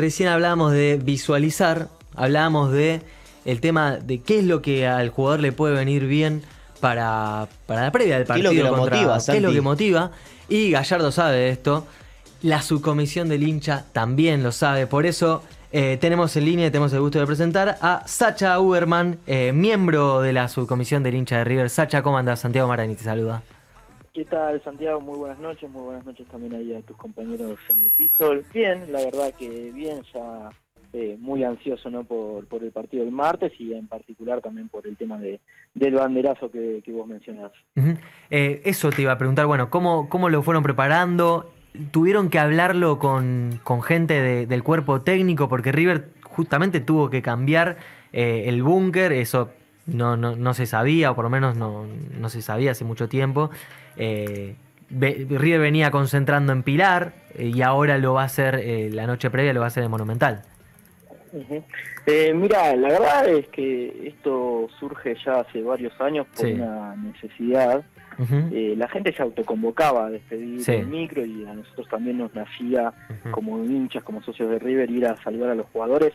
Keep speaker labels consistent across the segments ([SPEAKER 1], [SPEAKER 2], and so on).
[SPEAKER 1] Recién hablábamos de visualizar, hablábamos de el tema de qué es lo que al jugador le puede venir bien para, para la previa del partido.
[SPEAKER 2] ¿Qué es lo que lo motiva,
[SPEAKER 1] ¿Qué es lo que motiva? Y Gallardo sabe de esto. La subcomisión del hincha también lo sabe. Por eso eh, tenemos en línea, tenemos el gusto de presentar a Sacha Uberman, eh, miembro de la subcomisión del hincha de River. Sacha, ¿cómo andas? Santiago Marani te saluda.
[SPEAKER 3] ¿Qué tal, Santiago? Muy buenas noches, muy buenas noches también ahí a tus compañeros en el piso. Bien, la verdad que bien, ya eh, muy ansioso ¿no? por, por el partido del martes y en particular también por el tema de, del banderazo que, vos mencionás.
[SPEAKER 1] Eh, eso te iba a preguntar, bueno, ¿cómo, cómo lo fueron preparando? ¿Tuvieron que hablarlo con, con gente del cuerpo técnico? Porque River justamente tuvo que cambiar eh, el búnker, eso no, no, no, se sabía, o por lo menos no, no se sabía hace mucho tiempo. Eh, River venía concentrando en Pilar y ahora lo va a hacer, la noche previa lo va a hacer en Monumental.
[SPEAKER 3] Eh, mira, la verdad es que esto surge ya hace varios años por una necesidad. Eh, la gente se autoconvocaba a despedir el micro y a nosotros también nos nacía como hinchas, como socios de River, ir a saludar a los jugadores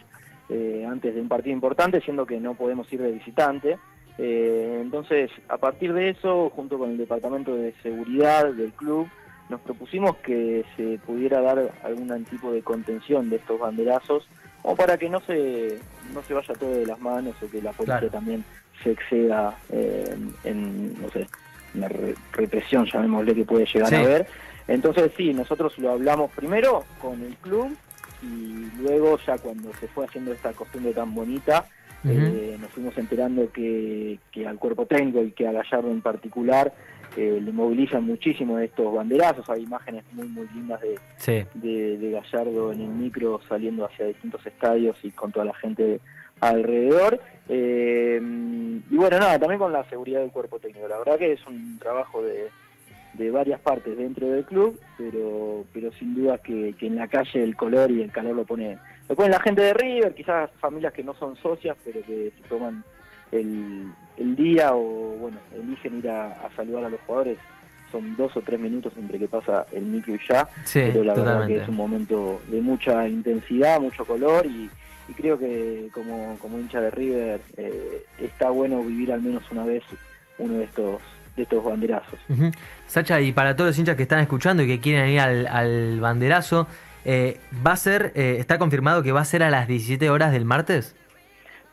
[SPEAKER 3] eh, antes de un partido importante, siendo que no podemos ir de visitante. entonces, a partir de eso, junto con el Departamento de Seguridad del club, nos propusimos que se pudiera dar algún tipo de contención de estos banderazos o para que no se, no se vaya todo de las manos o que la policía también se exceda eh, en, no sé, una represión, llamémosle, que puede llegar a haber. Entonces sí, nosotros lo hablamos primero con el club y luego ya cuando se fue haciendo esta costumbre tan bonita, eh, nos fuimos enterando que, que al cuerpo técnico y que a Gallardo en particular eh, le movilizan muchísimo estos banderazos, hay imágenes muy muy lindas de, de, Gallardo en el micro saliendo hacia distintos estadios y con toda la gente alrededor. Eh, y bueno, nada, también con la seguridad del cuerpo técnico. La verdad que es un trabajo de, de varias partes dentro del club, pero pero sin duda que, que, en la calle el color y el calor lo pone, lo pone la gente de River, quizás familias que no son socias, pero que se toman el, el día o, bueno, eligen ir a, saludar a los jugadores, son dos o tres minutos entre que pasa el micro y ya, pero la verdad que es un momento de mucha intensidad, mucho color y, creo que como, como hincha de River eh, está bueno vivir al menos una vez uno de estos de estos banderazos.
[SPEAKER 1] Sacha, y para todos los hinchas que están escuchando y que quieren ir al, banderazo, eh, ¿va a ser, eh, está confirmado que va a ser a las 17 horas del martes?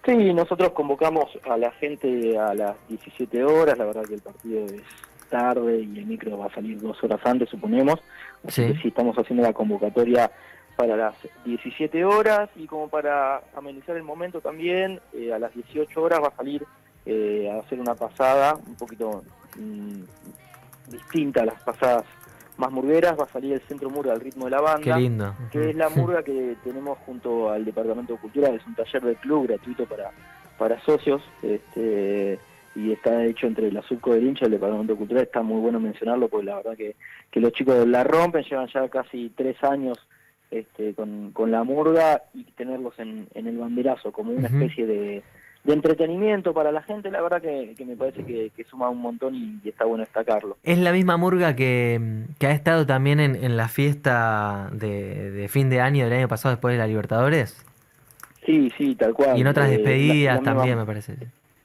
[SPEAKER 3] Sí, nosotros convocamos a la gente a las 17 horas, la verdad que el partido es tarde y el micro va a salir dos horas antes, suponemos. Así sí. que sí, estamos haciendo la convocatoria para las 17 horas y como para amenizar el momento también, eh, a las 18 horas va a salir eh, a hacer una pasada un poquito distinta a las pasadas más murgueras, va a salir el Centro Murga al ritmo de la banda. Que es la murga que tenemos junto al Departamento de Cultura, es un taller de club gratuito para, para socios. Este, y está hecho entre la Subco del hincha y el Departamento de Cultura, está muy bueno mencionarlo porque la verdad que, que los chicos la rompen, llevan ya casi tres años este, con, con la murga y tenerlos en, en el banderazo como una especie de, de entretenimiento para la gente, la verdad que, me parece que, suma un montón y, está bueno destacarlo.
[SPEAKER 1] Es la misma murga que, ha estado también en, la fiesta de, fin de año del año pasado después de la Libertadores.
[SPEAKER 3] Sí, sí, tal cual.
[SPEAKER 1] Y en otras eh, despedidas también, me parece.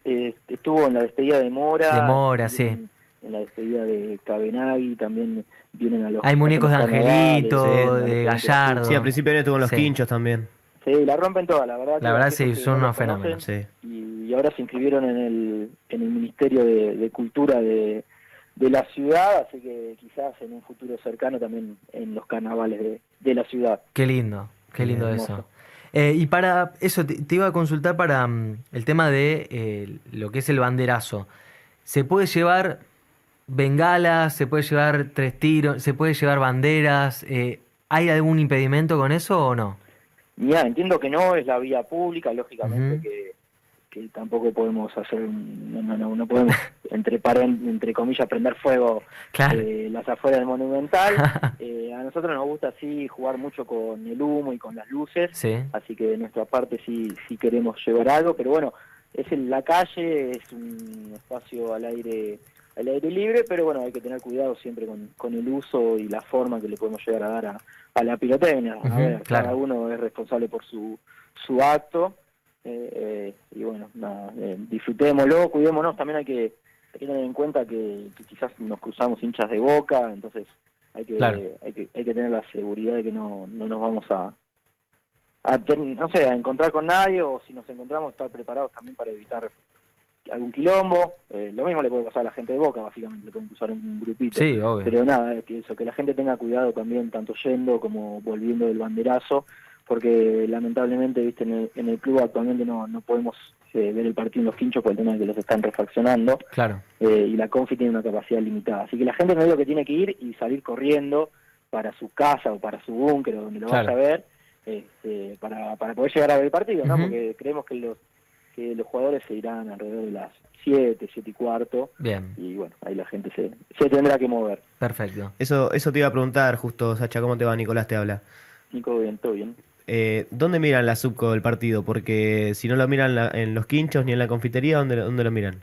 [SPEAKER 3] Eh, estuvo en la despedida de Mora.
[SPEAKER 1] De Mora, sí.
[SPEAKER 3] En, la despedida de Cabenagui también vienen a los...
[SPEAKER 1] Hay muñecos de Angelito, de Gallardo.
[SPEAKER 2] Sí, al principio estuvo los quinchos también.
[SPEAKER 3] Sí, la rompen toda, la verdad.
[SPEAKER 1] La verdad sí, son unos fenómenos, sí.
[SPEAKER 3] Y, ahora se inscribieron en el, en el Ministerio de, Cultura de, la ciudad, así que quizás en un futuro cercano también en los carnavales de, la ciudad.
[SPEAKER 1] Qué lindo, qué lindo eso. Eh, y para eso, te, iba a consultar para mm, el tema de eh, lo que es el banderazo. ¿Se puede llevar bengalas, se puede llevar tres tiros, se puede llevar banderas? Eh, ¿Hay algún impedimento con eso o no?
[SPEAKER 3] Mira, entiendo que no, es la vía pública, lógicamente que, que, tampoco podemos hacer, no, no, no podemos, entre, entre comillas, prender fuego eh, las afueras del Monumental. eh, a nosotros nos gusta sí jugar mucho con el humo y con las luces, así que de nuestra parte sí, sí queremos llevar algo, pero bueno, es en la calle, es un espacio al aire al aire libre, pero bueno, hay que tener cuidado siempre con, con el uso y la forma que le podemos llegar a dar a, a la pirotecnia. a ver, cada uno es responsable por su, su acto. Eh, eh, y bueno, nada, eh, disfrutémoslo, cuidémonos. También hay que, tener en cuenta que, quizás nos cruzamos hinchas de boca, entonces hay que, hay que, hay que tener la seguridad de que no, no nos vamos a, a no sé, a encontrar con nadie o si nos encontramos estar preparados también para evitar algún quilombo. Eh, lo mismo le puede pasar a la gente de Boca, básicamente, le pueden cruzar un grupito.
[SPEAKER 1] Sí, obvio.
[SPEAKER 3] Pero nada, que eso, que la gente tenga cuidado también, tanto yendo como volviendo del banderazo, porque lamentablemente, viste, en el, club actualmente no, no podemos eh, ver el partido en los quinchos por el tema de que los están refaccionando.
[SPEAKER 1] Claro.
[SPEAKER 3] Eh, y la Confi tiene una capacidad limitada. Así que la gente no es lo que tiene que ir y salir corriendo para su casa o para su búnker o donde lo vaya a ver, este, para, para poder llegar a ver el partido, ¿no? Porque creemos que los que los jugadores se irán alrededor de las 7, 7 y cuarto.
[SPEAKER 1] Bien.
[SPEAKER 3] Y bueno, ahí la gente se, se tendrá que mover.
[SPEAKER 1] Perfecto.
[SPEAKER 2] Eso, eso te iba a preguntar justo, Sacha, ¿cómo te va? Nicolás te habla.
[SPEAKER 3] Nico, bien, todo bien.
[SPEAKER 2] Eh, ¿Dónde miran la subco del partido? Porque si no lo miran en los quinchos ni en la confitería, ¿dónde, dónde lo miran?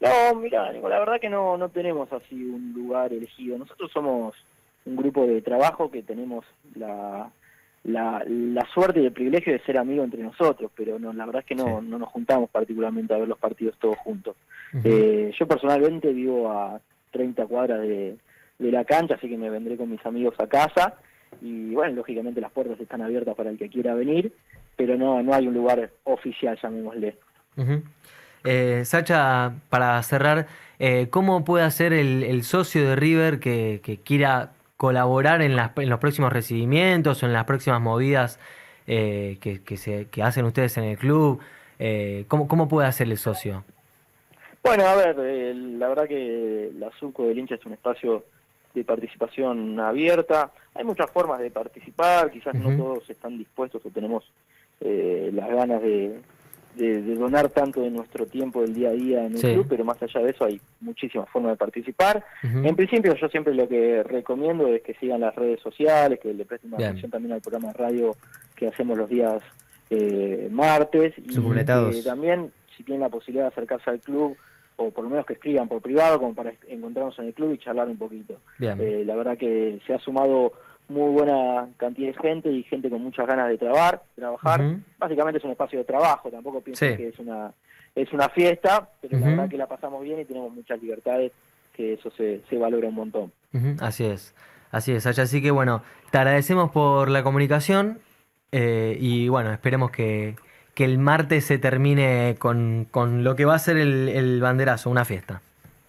[SPEAKER 3] No, mira, Nico, la verdad que no, no tenemos así un lugar elegido. Nosotros somos un grupo de trabajo que tenemos la, la, la suerte y el privilegio de ser amigos entre nosotros, pero no, la verdad es que no, no nos juntamos particularmente a ver los partidos todos juntos. eh, yo personalmente vivo a 30 cuadras de, de la cancha, así que me vendré con mis amigos a casa y bueno, lógicamente las puertas están abiertas para el que quiera venir, pero no, no hay un lugar oficial, llamémosle.
[SPEAKER 1] eh, Sacha, para cerrar, eh, ¿cómo puede hacer el, el socio de River que, que quiera colaborar en, en los próximos recibimientos o en las próximas movidas eh, que, que, se, que hacen ustedes en el club? Eh, ¿cómo, ¿Cómo puede hacer el socio?
[SPEAKER 3] Bueno, a ver, eh, la verdad que la SUCO del hincha es un espacio de participación abierta. Hay muchas formas de participar, quizás no todos están dispuestos o tenemos eh, las ganas de, de, donar tanto de nuestro tiempo del día a día en el club, pero más allá de eso hay muchísimas formas de participar. En principio yo siempre lo que recomiendo es que sigan las redes sociales, que le presten atención también al programa de radio que hacemos los días eh, martes. Y que también si tienen la posibilidad de acercarse al club o por lo menos que escriban por privado como para encontrarnos en el club y charlar un poquito. Eh, la verdad que se ha sumado muy buena cantidad de gente y gente con muchas ganas de trabajar. trabajar. Básicamente es un espacio de trabajo, tampoco pienso que es una es una fiesta, pero la verdad que la pasamos bien y tenemos muchas libertades, que eso se, se valora un montón.
[SPEAKER 1] Así es, así es, Así que bueno, te agradecemos por la comunicación eh, y bueno, esperemos que, que, el martes se termine con, con, lo que va a ser el, el banderazo, una fiesta.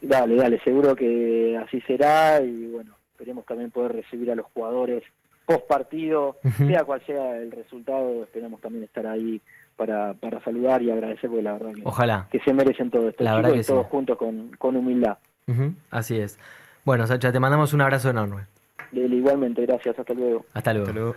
[SPEAKER 3] Dale, dale, seguro que así será y bueno, esperemos también poder recibir a los jugadores post partido, sea cual sea el resultado, esperamos también estar ahí para, para saludar y agradecer, porque la verdad que,
[SPEAKER 1] Ojalá.
[SPEAKER 3] que se merecen todo esto,
[SPEAKER 1] la
[SPEAKER 3] y todos juntos con, con humildad.
[SPEAKER 1] Así es. Bueno, Sacha, te mandamos un abrazo enorme.
[SPEAKER 3] Igualmente, gracias, hasta luego.
[SPEAKER 1] Hasta luego. Hasta luego.